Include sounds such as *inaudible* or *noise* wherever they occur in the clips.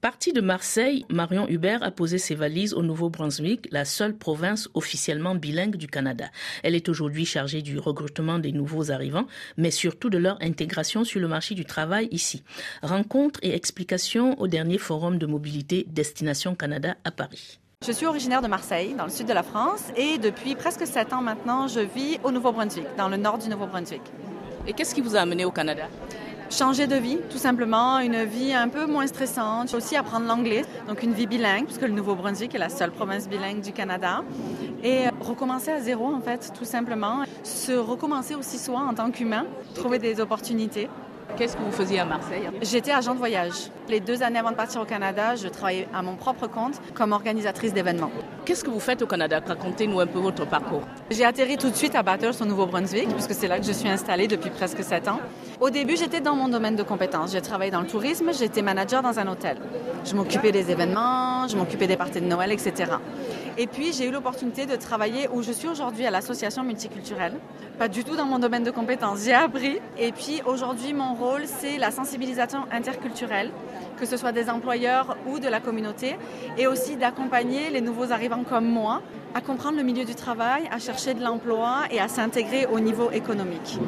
Partie de Marseille, Marion Hubert a posé ses valises au Nouveau-Brunswick, la seule province officiellement bilingue du Canada. Elle est aujourd'hui chargée du recrutement des nouveaux arrivants, mais surtout de leur intégration sur le marché du travail ici. Rencontre et explications au dernier forum de mobilité Destination Canada à Paris. Je suis originaire de Marseille, dans le sud de la France, et depuis presque sept ans maintenant, je vis au Nouveau-Brunswick, dans le nord du Nouveau-Brunswick. Et qu'est-ce qui vous a amené au Canada? Changer de vie, tout simplement, une vie un peu moins stressante, aussi apprendre l'anglais, donc une vie bilingue, puisque le Nouveau-Brunswick est la seule province bilingue du Canada, et recommencer à zéro, en fait, tout simplement, se recommencer aussi soi en tant qu'humain, trouver des opportunités. Qu'est-ce que vous faisiez à Marseille J'étais agent de voyage. Les deux années avant de partir au Canada, je travaillais à mon propre compte comme organisatrice d'événements. Qu'est-ce que vous faites au Canada? Racontez-nous un peu votre parcours. J'ai atterri tout de suite à Bathurst au Nouveau-Brunswick, puisque c'est là que je suis installée depuis presque sept ans. Au début, j'étais dans mon domaine de compétences. J'ai travaillé dans le tourisme, j'étais manager dans un hôtel. Je m'occupais des événements, je m'occupais des parties de Noël, etc. Et puis, j'ai eu l'opportunité de travailler où je suis aujourd'hui à l'association multiculturelle. Pas du tout dans mon domaine de compétences. J'ai appris. Et puis, aujourd'hui, mon rôle, c'est la sensibilisation interculturelle, que ce soit des employeurs ou de la communauté, et aussi d'accompagner les nouveaux arrivants comme moi à comprendre le milieu du travail, à chercher de l'emploi et à s'intégrer au niveau économique.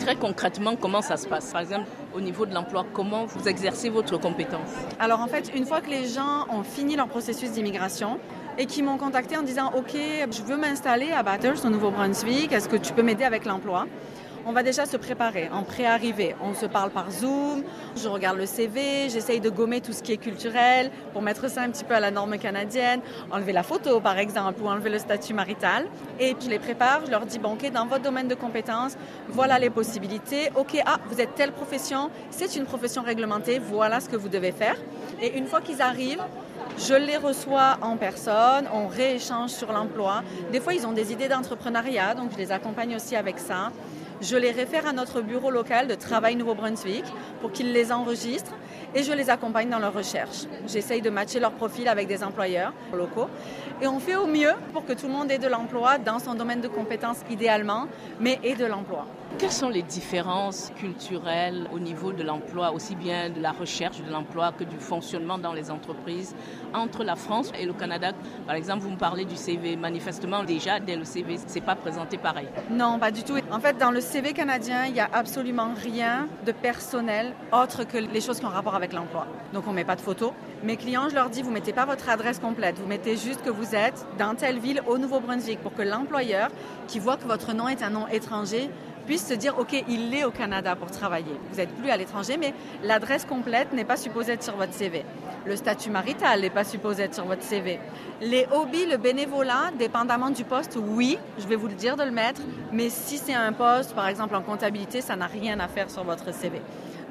très concrètement, comment ça se passe? Par exemple, au niveau de l'emploi, comment vous exercez votre compétence? Alors en fait, une fois que les gens ont fini leur processus d'immigration, et qui m'ont contacté en disant OK, je veux m'installer à Bathurst au Nouveau-Brunswick, est-ce que tu peux m'aider avec l'emploi? On va déjà se préparer en pré-arrivée. On se parle par Zoom, je regarde le CV, j'essaye de gommer tout ce qui est culturel pour mettre ça un petit peu à la norme canadienne, enlever la photo par exemple ou enlever le statut marital. Et puis je les prépare, je leur dis, bon ok, dans votre domaine de compétences, voilà les possibilités. Ok, ah, vous êtes telle profession, c'est une profession réglementée, voilà ce que vous devez faire. Et une fois qu'ils arrivent, je les reçois en personne, on rééchange sur l'emploi. Des fois, ils ont des idées d'entrepreneuriat, donc je les accompagne aussi avec ça. Je les réfère à notre bureau local de travail Nouveau-Brunswick pour qu'ils les enregistrent et je les accompagne dans leur recherche. J'essaye de matcher leur profil avec des employeurs locaux et on fait au mieux pour que tout le monde ait de l'emploi dans son domaine de compétences idéalement, mais ait de l'emploi. Quelles sont les différences culturelles au niveau de l'emploi, aussi bien de la recherche de l'emploi que du fonctionnement dans les entreprises entre la France et le Canada? Par exemple, vous me parlez du CV. Manifestement, déjà, dès le CV, c'est pas présenté pareil. Non, pas du tout. En fait, dans le CV canadien, il n'y a absolument rien de personnel autre que les choses qui ont rapport avec l'emploi. Donc, on ne met pas de photos. Mes clients, je leur dis, vous mettez pas votre adresse complète. Vous mettez juste que vous êtes dans telle ville au Nouveau-Brunswick pour que l'employeur, qui voit que votre nom est un nom étranger, puisse se dire, OK, il est au Canada pour travailler. Vous n'êtes plus à l'étranger, mais l'adresse complète n'est pas supposée être sur votre CV. Le statut marital n'est pas supposé être sur votre CV. Les hobbies, le bénévolat, dépendamment du poste, oui, je vais vous le dire de le mettre, mais si c'est un poste, par exemple en comptabilité, ça n'a rien à faire sur votre CV.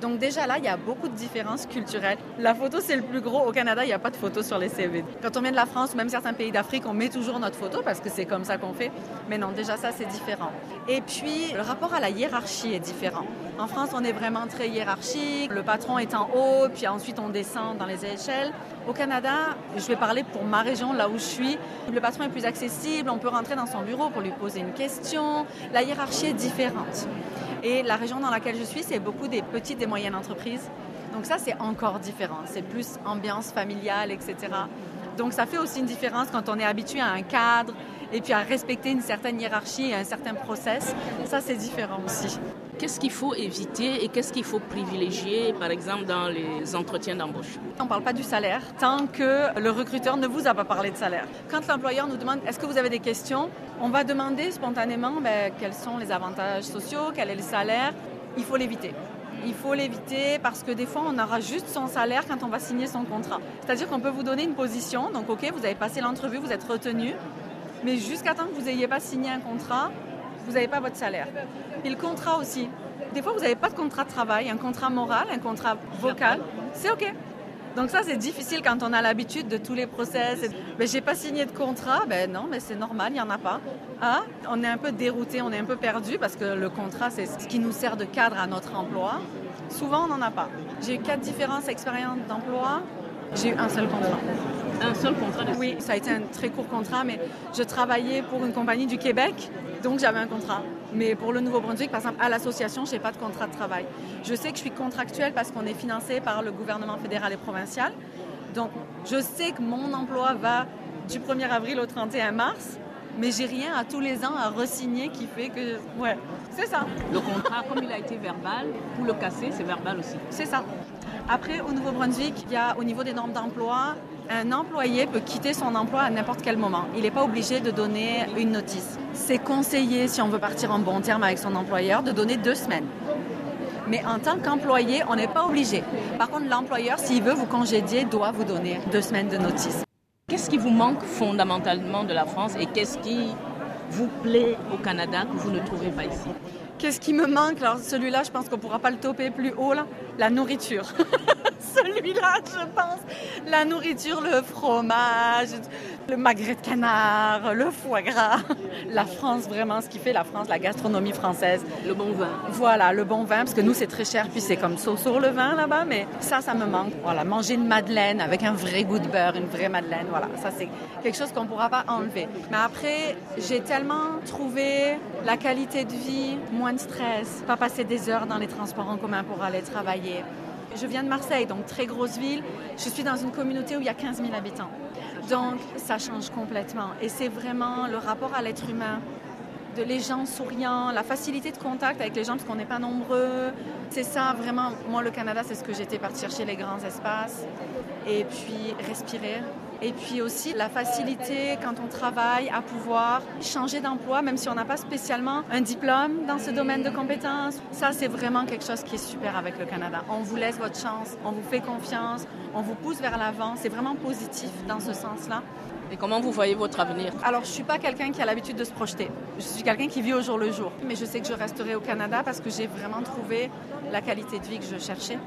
Donc déjà là, il y a beaucoup de différences culturelles. La photo, c'est le plus gros. Au Canada, il n'y a pas de photo sur les CV. Quand on vient de la France ou même certains pays d'Afrique, on met toujours notre photo parce que c'est comme ça qu'on fait. Mais non, déjà ça, c'est différent. Et puis, le rapport à la hiérarchie est différent. En France, on est vraiment très hiérarchique. Le patron est en haut, puis ensuite on descend dans les échelles. Au Canada, je vais parler pour ma région, là où je suis. Le patron est plus accessible, on peut rentrer dans son bureau pour lui poser une question. La hiérarchie est différente. Et la région dans laquelle je suis, c'est beaucoup des petites et moyennes entreprises. Donc ça, c'est encore différent. C'est plus ambiance familiale, etc. Donc ça fait aussi une différence quand on est habitué à un cadre et puis à respecter une certaine hiérarchie et un certain process. Ça, c'est différent aussi. Qu'est-ce qu'il faut éviter et qu'est-ce qu'il faut privilégier, par exemple, dans les entretiens d'embauche? On ne parle pas du salaire tant que le recruteur ne vous a pas parlé de salaire. Quand l'employeur nous demande est-ce que vous avez des questions, on va demander spontanément ben, quels sont les avantages sociaux, quel est le salaire. Il faut l'éviter. Il faut l'éviter parce que des fois, on aura juste son salaire quand on va signer son contrat. C'est-à-dire qu'on peut vous donner une position, donc OK, vous avez passé l'entrevue, vous êtes retenu, mais jusqu'à temps que vous n'ayez pas signé un contrat, vous n'avez pas votre salaire. Et le contrat aussi. Des fois, vous n'avez pas de contrat de travail, un contrat moral, un contrat vocal. C'est OK. Donc ça, c'est difficile quand on a l'habitude de tous les process. Mais j'ai pas signé de contrat. Ben non, mais c'est normal, il n'y en a pas. Ah, on est un peu dérouté, on est un peu perdu parce que le contrat, c'est ce qui nous sert de cadre à notre emploi. Souvent, on n'en a pas. J'ai eu quatre différentes expériences d'emploi. J'ai eu un seul contrat. Un seul contrat Oui, ça a été un très court contrat, mais je travaillais pour une compagnie du Québec, donc j'avais un contrat. Mais pour le Nouveau-Brunswick, par exemple, à l'association, je n'ai pas de contrat de travail. Je sais que je suis contractuelle parce qu'on est financé par le gouvernement fédéral et provincial, Donc, je sais que mon emploi va du 1er avril au 31 mars, mais j'ai rien à tous les ans à resigner qui fait que. Ouais, c'est ça. Le contrat, comme il a été verbal, pour le casser, c'est verbal aussi. C'est ça. Après, au Nouveau-Brunswick, il y a au niveau des normes d'emploi, un employé peut quitter son emploi à n'importe quel moment. Il n'est pas obligé de donner une notice. C'est conseillé, si on veut partir en bon terme avec son employeur, de donner deux semaines. Mais en tant qu'employé, on n'est pas obligé. Par contre, l'employeur, s'il veut vous congédier, doit vous donner deux semaines de notice. Qu'est-ce qui vous manque fondamentalement de la France et qu'est-ce qui vous plaît au Canada que vous ne trouvez pas ici? Qu'est-ce qui me manque Alors celui-là, je pense qu'on pourra pas le toper plus haut là. La nourriture. *laughs* *laughs* celui-là, je pense. La nourriture, le fromage, le magret de canard, le foie gras. La France, vraiment, ce qui fait la France, la gastronomie française. Le bon vin. Voilà, le bon vin, parce que nous, c'est très cher, puis c'est comme ça sur le vin là-bas, mais ça, ça me manque. Voilà, manger une madeleine avec un vrai goût de beurre, une vraie madeleine, voilà, ça, c'est quelque chose qu'on ne pourra pas enlever. Mais après, j'ai tellement trouvé la qualité de vie, moins de stress, pas passer des heures dans les transports en commun pour aller travailler. Je viens de Marseille, donc très grosse ville. Je suis dans une communauté où il y a 15 000 habitants. Donc ça change complètement. Et c'est vraiment le rapport à l'être humain, de les gens souriants, la facilité de contact avec les gens parce qu'on n'est pas nombreux. C'est ça vraiment, moi le Canada, c'est ce que j'étais partie chercher, les grands espaces. Et puis respirer, et puis aussi la facilité quand on travaille à pouvoir changer d'emploi, même si on n'a pas spécialement un diplôme dans ce domaine de compétences. Ça, c'est vraiment quelque chose qui est super avec le Canada. On vous laisse votre chance, on vous fait confiance, on vous pousse vers l'avant. C'est vraiment positif dans ce sens-là. Et comment vous voyez votre avenir? Alors, je ne suis pas quelqu'un qui a l'habitude de se projeter. Je suis quelqu'un qui vit au jour le jour. Mais je sais que je resterai au Canada parce que j'ai vraiment trouvé la qualité de vie que je cherchais.